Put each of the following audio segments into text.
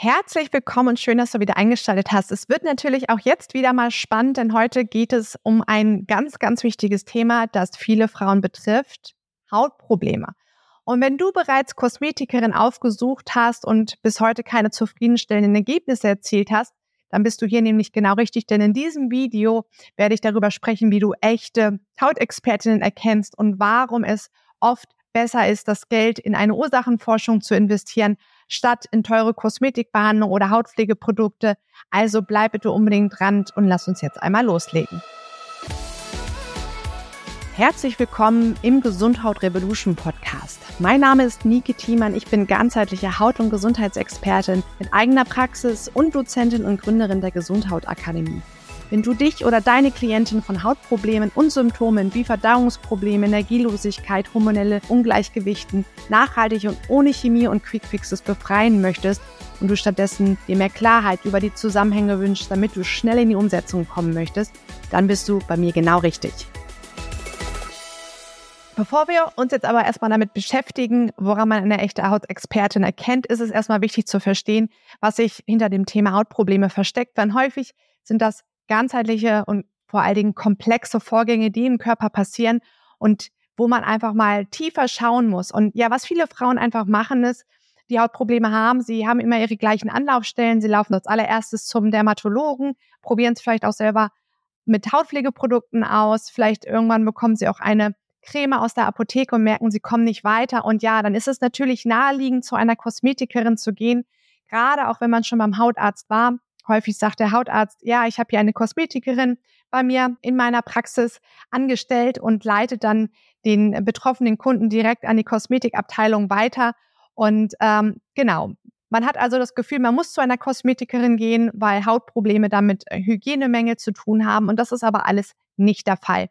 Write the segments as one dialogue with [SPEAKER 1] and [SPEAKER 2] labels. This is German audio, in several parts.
[SPEAKER 1] Herzlich willkommen und schön, dass du wieder eingeschaltet hast. Es wird natürlich auch jetzt wieder mal spannend, denn heute geht es um ein ganz, ganz wichtiges Thema, das viele Frauen betrifft, Hautprobleme. Und wenn du bereits Kosmetikerin aufgesucht hast und bis heute keine zufriedenstellenden Ergebnisse erzielt hast, dann bist du hier nämlich genau richtig, denn in diesem Video werde ich darüber sprechen, wie du echte Hautexpertinnen erkennst und warum es oft besser ist, das Geld in eine Ursachenforschung zu investieren, statt in teure Kosmetikbehandlung oder Hautpflegeprodukte. Also bleib bitte unbedingt dran und lass uns jetzt einmal loslegen. Herzlich willkommen im Gesundhaut Revolution Podcast. Mein Name ist Nike Thiemann. Ich bin ganzheitliche Haut- und Gesundheitsexpertin mit eigener Praxis und Dozentin und Gründerin der Gesundhaut Akademie. Wenn du dich oder deine Klientin von Hautproblemen und Symptomen wie Verdauungsprobleme, Energielosigkeit, hormonelle Ungleichgewichten nachhaltig und ohne Chemie und Quickfixes befreien möchtest und du stattdessen dir mehr Klarheit über die Zusammenhänge wünschst, damit du schnell in die Umsetzung kommen möchtest, dann bist du bei mir genau richtig. Bevor wir uns jetzt aber erstmal damit beschäftigen, woran man eine echte Hautexpertin erkennt, ist es erstmal wichtig zu verstehen, was sich hinter dem Thema Hautprobleme versteckt. Denn häufig sind das ganzheitliche und vor allen Dingen komplexe Vorgänge, die im Körper passieren und wo man einfach mal tiefer schauen muss. Und ja, was viele Frauen einfach machen ist, die Hautprobleme haben, sie haben immer ihre gleichen Anlaufstellen, sie laufen als allererstes zum Dermatologen, probieren es vielleicht auch selber mit Hautpflegeprodukten aus, vielleicht irgendwann bekommen sie auch eine Creme aus der Apotheke und merken, sie kommen nicht weiter. Und ja, dann ist es natürlich naheliegend, zu einer Kosmetikerin zu gehen, gerade auch wenn man schon beim Hautarzt war häufig sagt der Hautarzt, ja, ich habe hier eine Kosmetikerin bei mir in meiner Praxis angestellt und leitet dann den betroffenen Kunden direkt an die Kosmetikabteilung weiter. Und ähm, genau, man hat also das Gefühl, man muss zu einer Kosmetikerin gehen, weil Hautprobleme damit Hygienemängel zu tun haben. Und das ist aber alles nicht der Fall.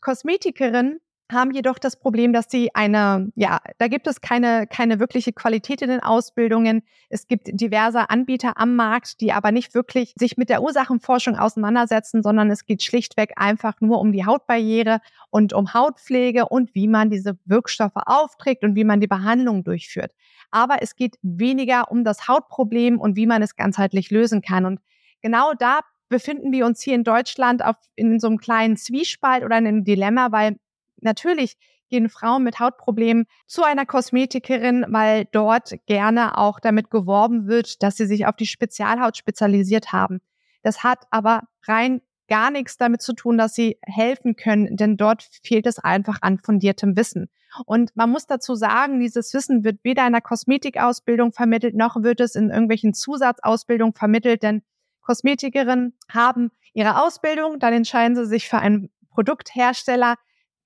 [SPEAKER 1] Kosmetikerin haben jedoch das Problem, dass sie eine, ja, da gibt es keine, keine wirkliche Qualität in den Ausbildungen. Es gibt diverse Anbieter am Markt, die aber nicht wirklich sich mit der Ursachenforschung auseinandersetzen, sondern es geht schlichtweg einfach nur um die Hautbarriere und um Hautpflege und wie man diese Wirkstoffe aufträgt und wie man die Behandlung durchführt. Aber es geht weniger um das Hautproblem und wie man es ganzheitlich lösen kann. Und genau da befinden wir uns hier in Deutschland auf, in so einem kleinen Zwiespalt oder in einem Dilemma, weil natürlich gehen Frauen mit Hautproblemen zu einer Kosmetikerin, weil dort gerne auch damit geworben wird, dass sie sich auf die Spezialhaut spezialisiert haben. Das hat aber rein gar nichts damit zu tun, dass sie helfen können, denn dort fehlt es einfach an fundiertem Wissen. Und man muss dazu sagen, dieses Wissen wird weder in der Kosmetikausbildung vermittelt, noch wird es in irgendwelchen Zusatzausbildungen vermittelt, denn Kosmetikerinnen haben ihre Ausbildung, dann entscheiden sie sich für einen Produkthersteller,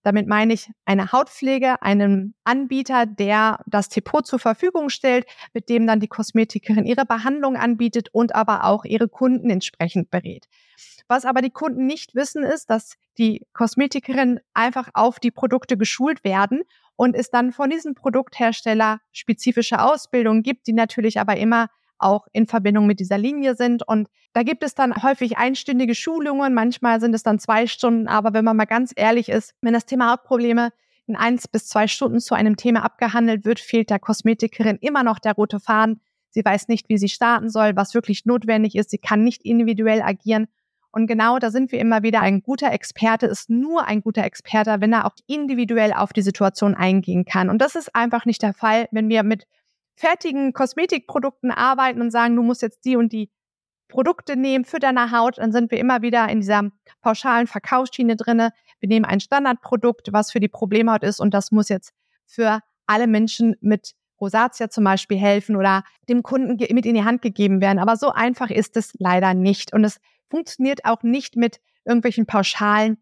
[SPEAKER 1] damit meine ich eine Hautpflege, einen Anbieter, der das Depot zur Verfügung stellt, mit dem dann die Kosmetikerin ihre Behandlung anbietet und aber auch ihre Kunden entsprechend berät. Was aber die Kunden nicht wissen, ist, dass die Kosmetikerin einfach auf die Produkte geschult werden und es dann von diesem Produkthersteller spezifische Ausbildungen gibt, die natürlich aber immer auch in Verbindung mit dieser Linie sind. Und da gibt es dann häufig einstündige Schulungen, manchmal sind es dann zwei Stunden, aber wenn man mal ganz ehrlich ist, wenn das Thema Hautprobleme in eins bis zwei Stunden zu einem Thema abgehandelt wird, fehlt der Kosmetikerin immer noch der rote Faden. Sie weiß nicht, wie sie starten soll, was wirklich notwendig ist. Sie kann nicht individuell agieren. Und genau da sind wir immer wieder. Ein guter Experte ist nur ein guter Experte, wenn er auch individuell auf die Situation eingehen kann. Und das ist einfach nicht der Fall, wenn wir mit fertigen Kosmetikprodukten arbeiten und sagen, du musst jetzt die und die Produkte nehmen für deine Haut, dann sind wir immer wieder in dieser pauschalen Verkaufsschiene drinne. Wir nehmen ein Standardprodukt, was für die Problemhaut ist und das muss jetzt für alle Menschen mit Rosatia zum Beispiel helfen oder dem Kunden mit in die Hand gegeben werden. Aber so einfach ist es leider nicht. Und es funktioniert auch nicht mit irgendwelchen pauschalen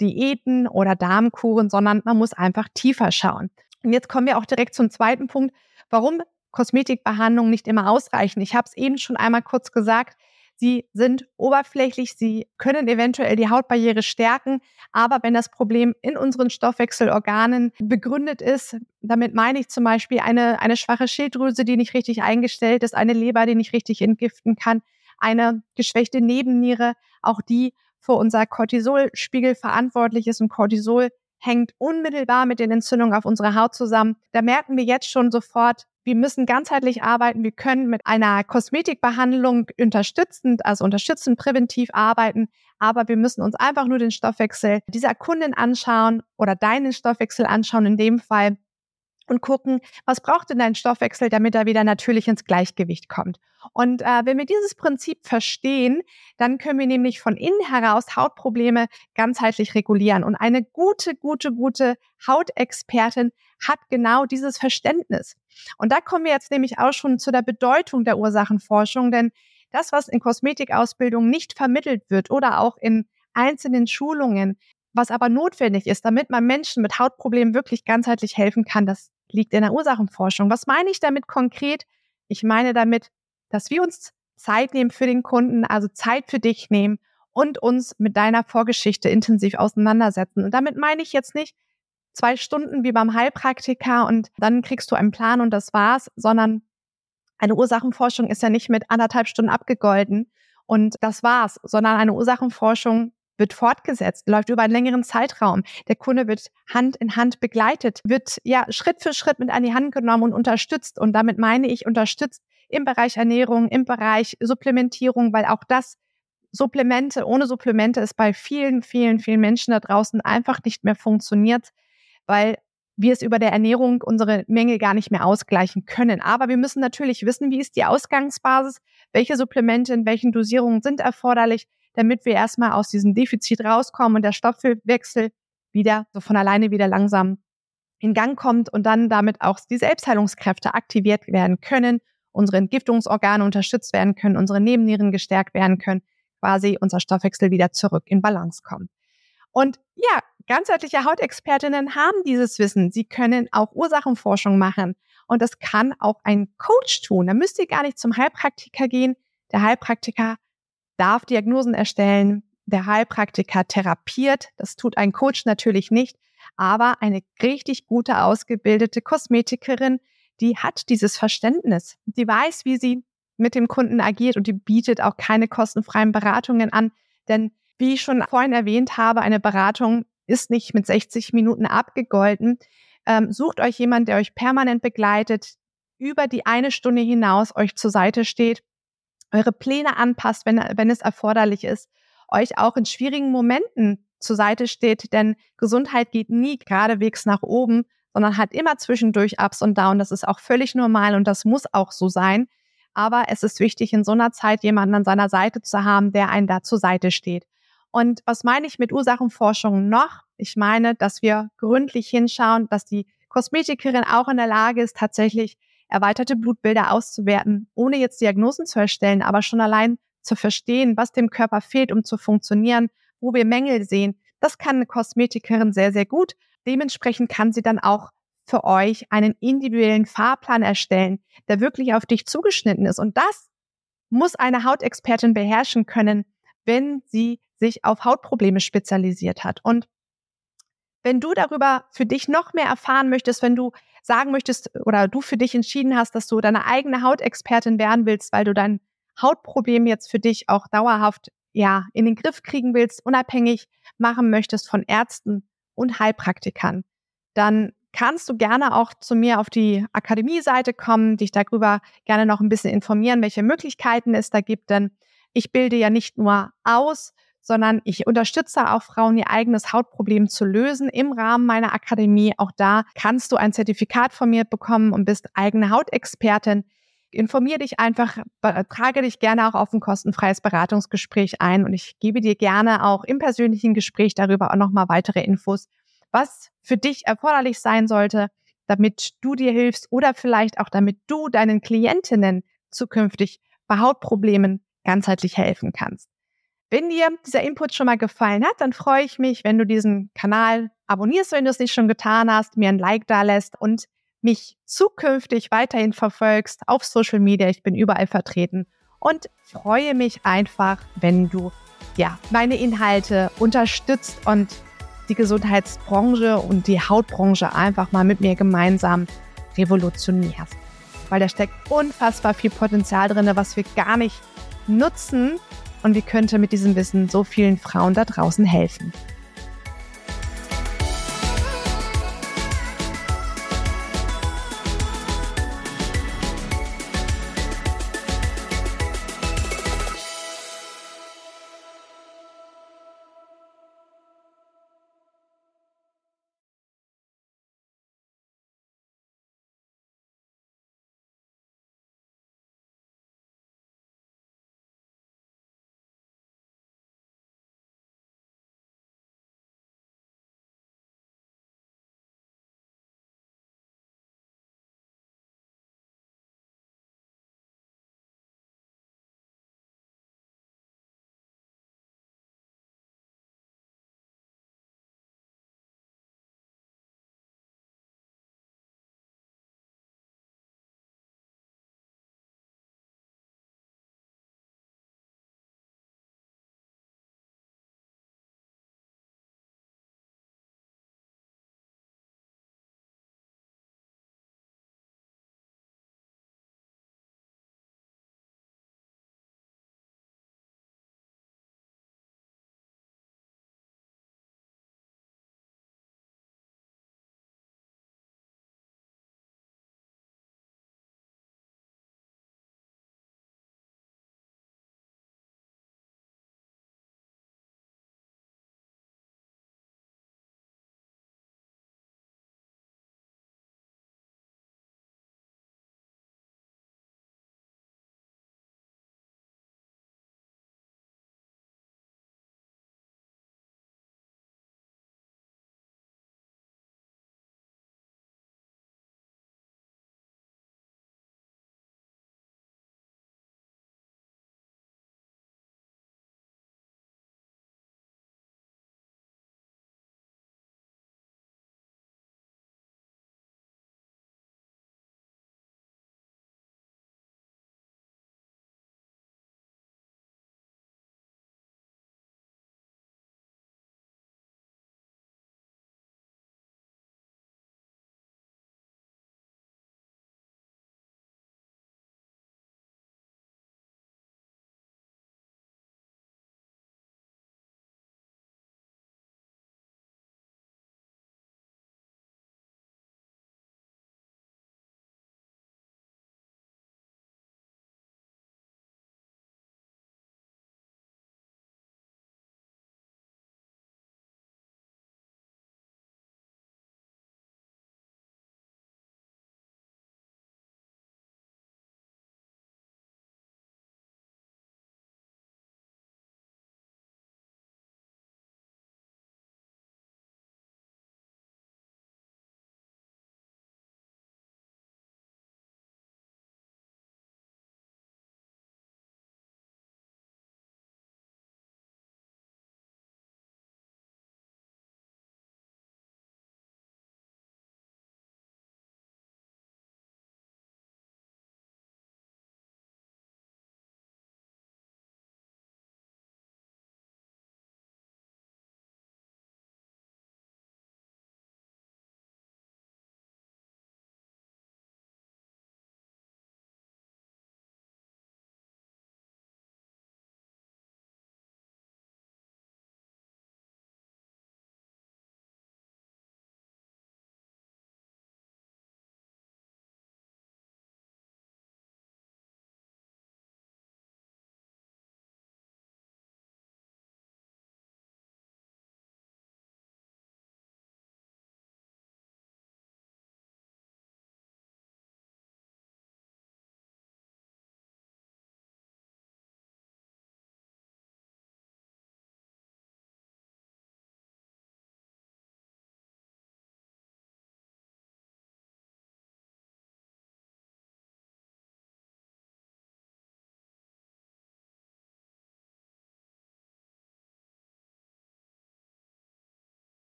[SPEAKER 1] Diäten oder Darmkuren, sondern man muss einfach tiefer schauen. Und jetzt kommen wir auch direkt zum zweiten Punkt, warum Kosmetikbehandlungen nicht immer ausreichen. Ich habe es eben schon einmal kurz gesagt. Sie sind oberflächlich, sie können eventuell die Hautbarriere stärken, aber wenn das Problem in unseren Stoffwechselorganen begründet ist, damit meine ich zum Beispiel eine, eine schwache Schilddrüse, die nicht richtig eingestellt ist, eine Leber, die nicht richtig entgiften kann, eine geschwächte Nebenniere, auch die für unser Cortisolspiegel verantwortlich ist und Cortisol hängt unmittelbar mit den Entzündungen auf unserer Haut zusammen. Da merken wir jetzt schon sofort, wir müssen ganzheitlich arbeiten. Wir können mit einer Kosmetikbehandlung unterstützend, also unterstützend präventiv arbeiten. Aber wir müssen uns einfach nur den Stoffwechsel dieser Kundin anschauen oder deinen Stoffwechsel anschauen in dem Fall und gucken, was braucht denn dein Stoffwechsel, damit er wieder natürlich ins Gleichgewicht kommt. Und äh, wenn wir dieses Prinzip verstehen, dann können wir nämlich von innen heraus Hautprobleme ganzheitlich regulieren. Und eine gute, gute, gute Hautexpertin hat genau dieses Verständnis. Und da kommen wir jetzt nämlich auch schon zu der Bedeutung der Ursachenforschung, denn das, was in Kosmetikausbildung nicht vermittelt wird oder auch in einzelnen Schulungen, was aber notwendig ist, damit man Menschen mit Hautproblemen wirklich ganzheitlich helfen kann, das liegt in der Ursachenforschung. Was meine ich damit konkret? Ich meine damit, dass wir uns Zeit nehmen für den Kunden, also Zeit für dich nehmen und uns mit deiner Vorgeschichte intensiv auseinandersetzen. Und damit meine ich jetzt nicht zwei Stunden wie beim Heilpraktiker und dann kriegst du einen Plan und das war's, sondern eine Ursachenforschung ist ja nicht mit anderthalb Stunden abgegolten und das war's, sondern eine Ursachenforschung wird fortgesetzt, läuft über einen längeren Zeitraum. Der Kunde wird Hand in Hand begleitet, wird ja Schritt für Schritt mit an die Hand genommen und unterstützt. Und damit meine ich unterstützt im Bereich Ernährung, im Bereich Supplementierung, weil auch das Supplemente, ohne Supplemente ist bei vielen, vielen, vielen Menschen da draußen einfach nicht mehr funktioniert, weil wir es über der Ernährung unsere Menge gar nicht mehr ausgleichen können. Aber wir müssen natürlich wissen, wie ist die Ausgangsbasis, welche Supplemente in welchen Dosierungen sind erforderlich, damit wir erstmal aus diesem Defizit rauskommen und der Stoffwechsel wieder so von alleine wieder langsam in Gang kommt und dann damit auch die Selbstheilungskräfte aktiviert werden können, unsere Entgiftungsorgane unterstützt werden können, unsere Nebennieren gestärkt werden können, quasi unser Stoffwechsel wieder zurück in Balance kommt. Und ja, ganzheitliche Hautexpertinnen haben dieses Wissen. Sie können auch Ursachenforschung machen. Und das kann auch ein Coach tun. Da müsst ihr gar nicht zum Heilpraktiker gehen. Der Heilpraktiker darf Diagnosen erstellen, der Heilpraktiker therapiert. Das tut ein Coach natürlich nicht, aber eine richtig gute ausgebildete Kosmetikerin, die hat dieses Verständnis. Die weiß, wie sie mit dem Kunden agiert und die bietet auch keine kostenfreien Beratungen an. Denn wie ich schon vorhin erwähnt habe, eine Beratung ist nicht mit 60 Minuten abgegolten. Ähm, sucht euch jemand, der euch permanent begleitet, über die eine Stunde hinaus euch zur Seite steht eure Pläne anpasst, wenn, wenn es erforderlich ist, euch auch in schwierigen Momenten zur Seite steht, denn Gesundheit geht nie geradewegs nach oben, sondern hat immer zwischendurch Ups und Downs. Das ist auch völlig normal und das muss auch so sein. Aber es ist wichtig, in so einer Zeit jemanden an seiner Seite zu haben, der einen da zur Seite steht. Und was meine ich mit Ursachenforschung noch? Ich meine, dass wir gründlich hinschauen, dass die Kosmetikerin auch in der Lage ist, tatsächlich erweiterte Blutbilder auszuwerten, ohne jetzt Diagnosen zu erstellen, aber schon allein zu verstehen, was dem Körper fehlt, um zu funktionieren, wo wir Mängel sehen. Das kann eine Kosmetikerin sehr, sehr gut. Dementsprechend kann sie dann auch für euch einen individuellen Fahrplan erstellen, der wirklich auf dich zugeschnitten ist. Und das muss eine Hautexpertin beherrschen können, wenn sie sich auf Hautprobleme spezialisiert hat. Und wenn du darüber für dich noch mehr erfahren möchtest, wenn du sagen möchtest oder du für dich entschieden hast, dass du deine eigene Hautexpertin werden willst, weil du dein Hautproblem jetzt für dich auch dauerhaft ja in den Griff kriegen willst, unabhängig machen möchtest von Ärzten und Heilpraktikern, dann kannst du gerne auch zu mir auf die Akademie-Seite kommen, dich darüber gerne noch ein bisschen informieren, welche Möglichkeiten es da gibt, denn ich bilde ja nicht nur aus, sondern ich unterstütze auch Frauen, ihr eigenes Hautproblem zu lösen im Rahmen meiner Akademie. Auch da kannst du ein Zertifikat von mir bekommen und bist eigene Hautexpertin. Informier dich einfach, trage dich gerne auch auf ein kostenfreies Beratungsgespräch ein und ich gebe dir gerne auch im persönlichen Gespräch darüber auch nochmal weitere Infos, was für dich erforderlich sein sollte, damit du dir hilfst oder vielleicht auch damit du deinen Klientinnen zukünftig bei Hautproblemen ganzheitlich helfen kannst. Wenn dir dieser Input schon mal gefallen hat, dann freue ich mich, wenn du diesen Kanal abonnierst, wenn du es nicht schon getan hast, mir ein Like da lässt und mich zukünftig weiterhin verfolgst auf Social Media. Ich bin überall vertreten und freue mich einfach, wenn du ja meine Inhalte unterstützt und die Gesundheitsbranche und die Hautbranche einfach mal mit mir gemeinsam revolutionierst. Weil da steckt unfassbar viel Potenzial drin, was wir gar nicht nutzen und wie könnte mit diesem Wissen so vielen Frauen da draußen helfen.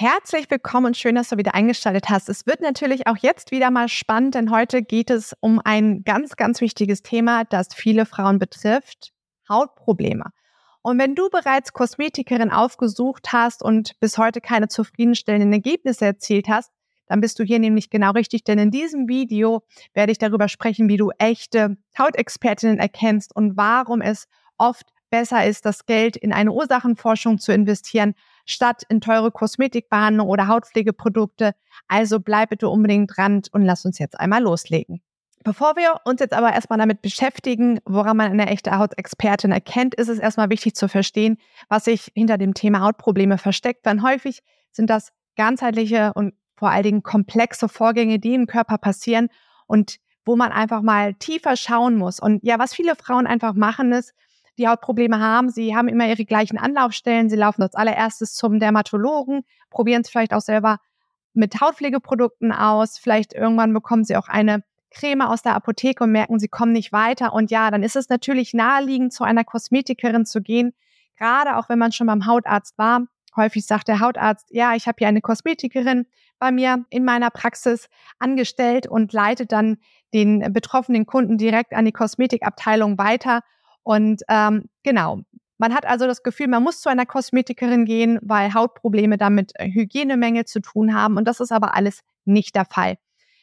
[SPEAKER 1] Herzlich willkommen und schön, dass du wieder eingeschaltet hast. Es wird natürlich auch jetzt wieder mal spannend, denn heute geht es um ein ganz, ganz wichtiges Thema, das viele Frauen betrifft, Hautprobleme. Und wenn du bereits Kosmetikerin aufgesucht hast und bis heute keine zufriedenstellenden Ergebnisse erzielt hast, dann bist du hier nämlich genau richtig, denn in diesem Video werde ich darüber sprechen, wie du echte Hautexpertinnen erkennst und warum es oft besser ist, das Geld in eine Ursachenforschung zu investieren, statt in teure Kosmetikbehandlung oder Hautpflegeprodukte. Also bleib bitte unbedingt dran und lass uns jetzt einmal loslegen. Bevor wir uns jetzt aber erstmal damit beschäftigen, woran man eine echte Hautexpertin erkennt, ist es erstmal wichtig zu verstehen, was sich hinter dem Thema Hautprobleme versteckt. Denn häufig sind das ganzheitliche und vor allen Dingen komplexe Vorgänge, die im Körper passieren und wo man einfach mal tiefer schauen muss. Und ja, was viele Frauen einfach machen ist, die Hautprobleme haben. Sie haben immer ihre gleichen Anlaufstellen. Sie laufen als allererstes zum Dermatologen, probieren es vielleicht auch selber mit Hautpflegeprodukten aus. Vielleicht irgendwann bekommen sie auch eine Creme aus der Apotheke und merken, sie kommen nicht weiter. Und ja, dann ist es natürlich naheliegend, zu einer Kosmetikerin zu gehen, gerade auch wenn man schon beim Hautarzt war. Häufig sagt der Hautarzt, ja, ich habe hier eine Kosmetikerin bei mir in meiner Praxis angestellt und leitet dann den betroffenen Kunden direkt an die Kosmetikabteilung weiter. Und ähm, genau, man hat also das Gefühl, man muss zu einer Kosmetikerin gehen, weil Hautprobleme damit äh, Hygienemängel zu tun haben. Und das ist aber alles nicht der Fall.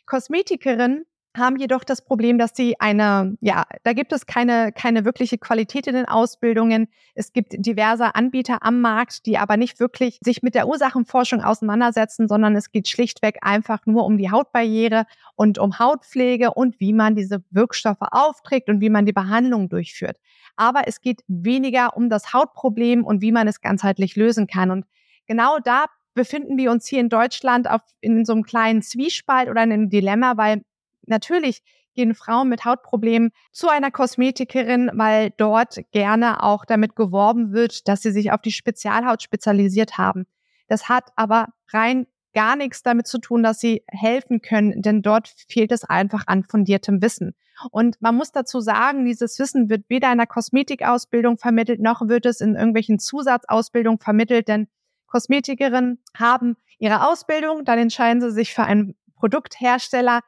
[SPEAKER 1] Kosmetikerinnen haben jedoch das Problem, dass sie eine, ja, da gibt es keine, keine wirkliche Qualität in den Ausbildungen. Es gibt diverse Anbieter am Markt, die aber nicht wirklich sich mit der Ursachenforschung auseinandersetzen, sondern es geht schlichtweg einfach nur um die Hautbarriere und um Hautpflege und wie man diese Wirkstoffe aufträgt und wie man die Behandlung durchführt. Aber es geht weniger um das Hautproblem und wie man es ganzheitlich lösen kann. Und genau da befinden wir uns hier in Deutschland auf, in so einem kleinen Zwiespalt oder in einem Dilemma, weil natürlich gehen Frauen mit Hautproblemen zu einer Kosmetikerin, weil dort gerne auch damit geworben wird, dass sie sich auf die Spezialhaut spezialisiert haben. Das hat aber rein gar nichts damit zu tun, dass sie helfen können, denn dort fehlt es einfach an fundiertem Wissen. Und man muss dazu sagen, dieses Wissen wird weder in der Kosmetikausbildung vermittelt, noch wird es in irgendwelchen Zusatzausbildungen vermittelt, denn Kosmetikerinnen haben ihre Ausbildung, dann entscheiden sie sich für einen Produkthersteller,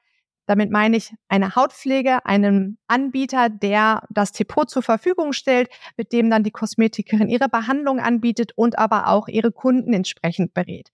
[SPEAKER 1] damit meine ich eine Hautpflege, einen Anbieter, der das Depot zur Verfügung stellt, mit dem dann die Kosmetikerin ihre Behandlung anbietet und aber auch ihre Kunden entsprechend berät.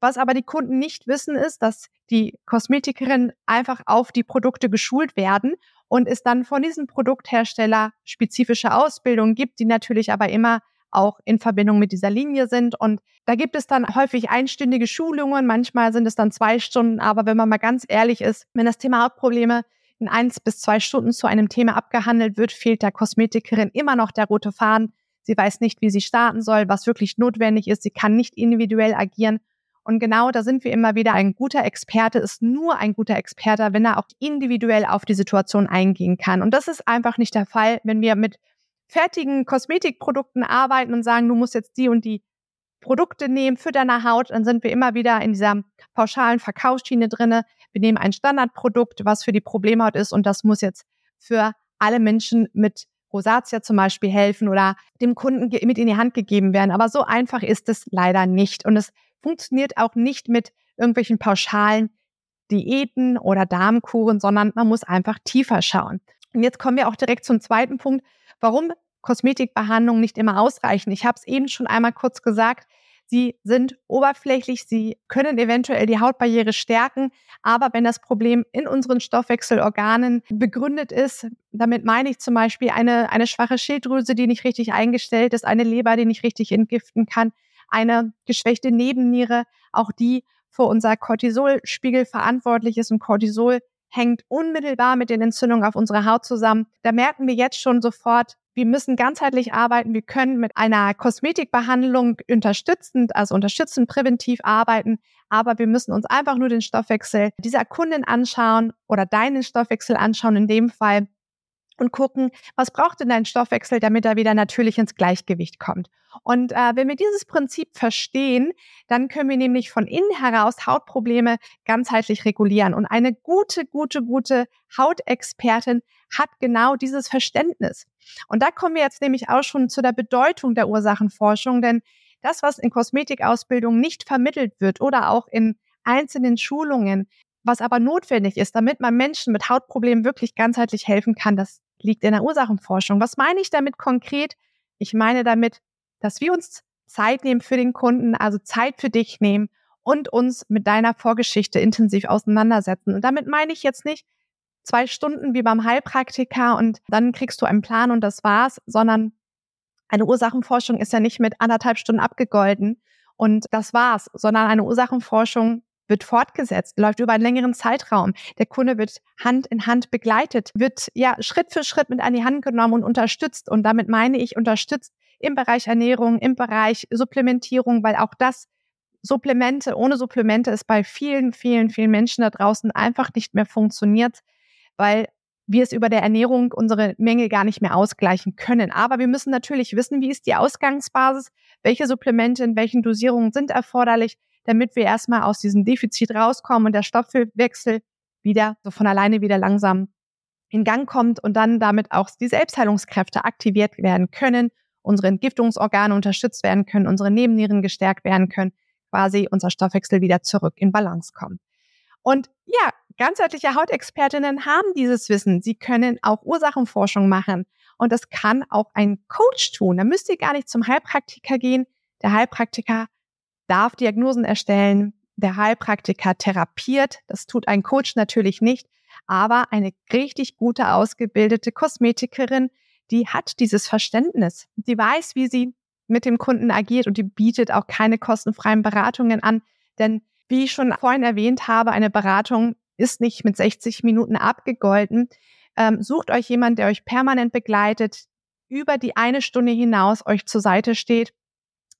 [SPEAKER 1] Was aber die Kunden nicht wissen, ist, dass die Kosmetikerin einfach auf die Produkte geschult werden und es dann von diesem Produkthersteller spezifische Ausbildungen gibt, die natürlich aber immer auch in Verbindung mit dieser Linie sind. Und da gibt es dann häufig einstündige Schulungen, manchmal sind es dann zwei Stunden, aber wenn man mal ganz ehrlich ist, wenn das Thema Hautprobleme in eins bis zwei Stunden zu einem Thema abgehandelt wird, fehlt der Kosmetikerin immer noch der rote Faden. Sie weiß nicht, wie sie starten soll, was wirklich notwendig ist. Sie kann nicht individuell agieren. Und genau da sind wir immer wieder. Ein guter Experte ist nur ein guter Experte, wenn er auch individuell auf die Situation eingehen kann. Und das ist einfach nicht der Fall, wenn wir mit fertigen Kosmetikprodukten arbeiten und sagen, du musst jetzt die und die Produkte nehmen für deine Haut, dann sind wir immer wieder in dieser pauschalen Verkaufsschiene drinne. Wir nehmen ein Standardprodukt, was für die Problemhaut ist und das muss jetzt für alle Menschen mit Rosatia zum Beispiel helfen oder dem Kunden mit in die Hand gegeben werden. Aber so einfach ist es leider nicht. Und es funktioniert auch nicht mit irgendwelchen pauschalen Diäten oder Darmkuren, sondern man muss einfach tiefer schauen. Und jetzt kommen wir auch direkt zum zweiten Punkt, warum Kosmetikbehandlungen nicht immer ausreichen. Ich habe es eben schon einmal kurz gesagt. Sie sind oberflächlich, sie können eventuell die Hautbarriere stärken, aber wenn das Problem in unseren Stoffwechselorganen begründet ist, damit meine ich zum Beispiel eine, eine schwache Schilddrüse, die nicht richtig eingestellt ist, eine Leber, die nicht richtig entgiften kann, eine geschwächte Nebenniere, auch die für unser Cortisolspiegel verantwortlich ist und Cortisol hängt unmittelbar mit den Entzündungen auf unserer Haut zusammen. Da merken wir jetzt schon sofort, wir müssen ganzheitlich arbeiten. Wir können mit einer Kosmetikbehandlung unterstützend, also unterstützend präventiv arbeiten. Aber wir müssen uns einfach nur den Stoffwechsel dieser Kundin anschauen oder deinen Stoffwechsel anschauen in dem Fall und gucken, was braucht denn dein Stoffwechsel, damit er wieder natürlich ins Gleichgewicht kommt. Und äh, wenn wir dieses Prinzip verstehen, dann können wir nämlich von innen heraus Hautprobleme ganzheitlich regulieren. Und eine gute, gute, gute Hautexpertin hat genau dieses Verständnis. Und da kommen wir jetzt nämlich auch schon zu der Bedeutung der Ursachenforschung, denn das, was in Kosmetikausbildung nicht vermittelt wird oder auch in einzelnen Schulungen, was aber notwendig ist, damit man Menschen mit Hautproblemen wirklich ganzheitlich helfen kann, das liegt in der Ursachenforschung. Was meine ich damit konkret? Ich meine damit, dass wir uns Zeit nehmen für den Kunden, also Zeit für dich nehmen und uns mit deiner Vorgeschichte intensiv auseinandersetzen. Und damit meine ich jetzt nicht zwei Stunden wie beim Heilpraktiker und dann kriegst du einen Plan und das war's, sondern eine Ursachenforschung ist ja nicht mit anderthalb Stunden abgegolten und das war's, sondern eine Ursachenforschung wird fortgesetzt, läuft über einen längeren Zeitraum. Der Kunde wird Hand in Hand begleitet, wird ja Schritt für Schritt mit an die Hand genommen und unterstützt. Und damit meine ich unterstützt im Bereich Ernährung, im Bereich Supplementierung, weil auch das Supplemente, ohne Supplemente ist bei vielen, vielen, vielen Menschen da draußen einfach nicht mehr funktioniert, weil wir es über der Ernährung unsere Menge gar nicht mehr ausgleichen können. Aber wir müssen natürlich wissen, wie ist die Ausgangsbasis, welche Supplemente in welchen Dosierungen sind erforderlich, damit wir erstmal aus diesem Defizit rauskommen und der Stoffwechsel wieder so von alleine wieder langsam in Gang kommt und dann damit auch die Selbstheilungskräfte aktiviert werden können, unsere Entgiftungsorgane unterstützt werden können, unsere Nebennieren gestärkt werden können, quasi unser Stoffwechsel wieder zurück in Balance kommt. Und ja, ganzheitliche Hautexpertinnen haben dieses Wissen. Sie können auch Ursachenforschung machen. Und das kann auch ein Coach tun. Da müsst ihr gar nicht zum Heilpraktiker gehen. Der Heilpraktiker darf Diagnosen erstellen. Der Heilpraktiker therapiert. Das tut ein Coach natürlich nicht. Aber eine richtig gute, ausgebildete Kosmetikerin, die hat dieses Verständnis. Die weiß, wie sie mit dem Kunden agiert und die bietet auch keine kostenfreien Beratungen an. Denn wie ich schon vorhin erwähnt habe, eine Beratung ist nicht mit 60 Minuten abgegolten. Ähm, sucht euch jemand, der euch permanent begleitet, über die eine Stunde hinaus euch zur Seite steht,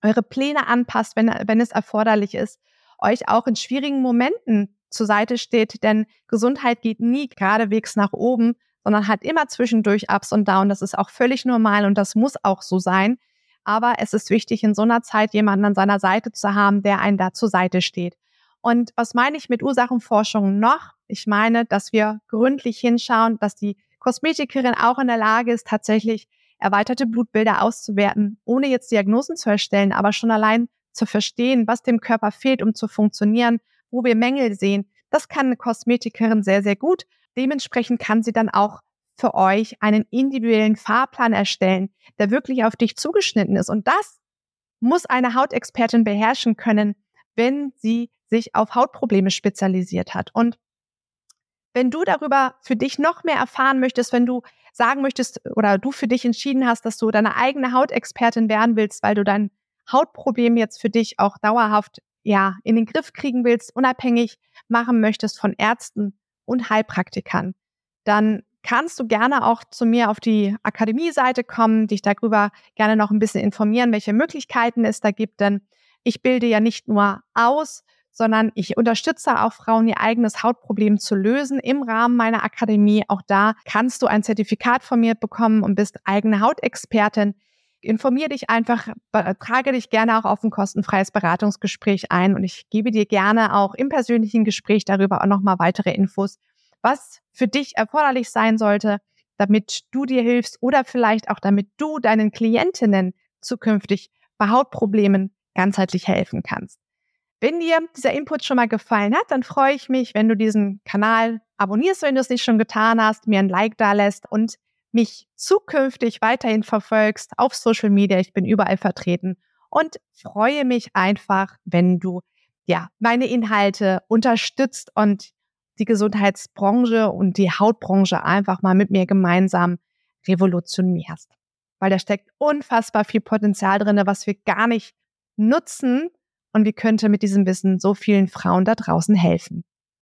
[SPEAKER 1] eure Pläne anpasst, wenn, wenn es erforderlich ist, euch auch in schwierigen Momenten zur Seite steht, denn Gesundheit geht nie geradewegs nach oben, sondern hat immer zwischendurch Ups und Downs. Das ist auch völlig normal und das muss auch so sein. Aber es ist wichtig, in so einer Zeit jemanden an seiner Seite zu haben, der einen da zur Seite steht. Und was meine ich mit Ursachenforschung noch? Ich meine, dass wir gründlich hinschauen, dass die Kosmetikerin auch in der Lage ist, tatsächlich erweiterte Blutbilder auszuwerten, ohne jetzt Diagnosen zu erstellen, aber schon allein zu verstehen, was dem Körper fehlt, um zu funktionieren, wo wir Mängel sehen. Das kann eine Kosmetikerin sehr, sehr gut. Dementsprechend kann sie dann auch für euch einen individuellen Fahrplan erstellen, der wirklich auf dich zugeschnitten ist. Und das muss eine Hautexpertin beherrschen können, wenn sie sich auf Hautprobleme spezialisiert hat. Und wenn du darüber für dich noch mehr erfahren möchtest, wenn du sagen möchtest oder du für dich entschieden hast, dass du deine eigene Hautexpertin werden willst, weil du dein Hautproblem jetzt für dich auch dauerhaft ja in den Griff kriegen willst, unabhängig machen möchtest von Ärzten und Heilpraktikern, dann kannst du gerne auch zu mir auf die Akademie-Seite kommen, dich darüber gerne noch ein bisschen informieren, welche Möglichkeiten es da gibt, denn ich bilde ja nicht nur aus, sondern ich unterstütze auch Frauen, ihr eigenes Hautproblem zu lösen im Rahmen meiner Akademie. Auch da kannst du ein Zertifikat von mir bekommen und bist eigene Hautexpertin. Informier dich einfach, trage dich gerne auch auf ein kostenfreies Beratungsgespräch ein und ich gebe dir gerne auch im persönlichen Gespräch darüber auch nochmal weitere Infos, was für dich erforderlich sein sollte, damit du dir hilfst oder vielleicht auch damit du deinen Klientinnen zukünftig bei Hautproblemen ganzheitlich helfen kannst. Wenn dir dieser Input schon mal gefallen hat, dann freue ich mich, wenn du diesen Kanal abonnierst, wenn du es nicht schon getan hast, mir ein Like da lässt und mich zukünftig weiterhin verfolgst auf Social Media. Ich bin überall vertreten und freue mich einfach, wenn du ja meine Inhalte unterstützt und die Gesundheitsbranche und die Hautbranche einfach mal mit mir gemeinsam revolutionierst. Weil da steckt unfassbar viel Potenzial drinne, was wir gar nicht nutzen, und wie könnte mit diesem Wissen so vielen Frauen da draußen helfen.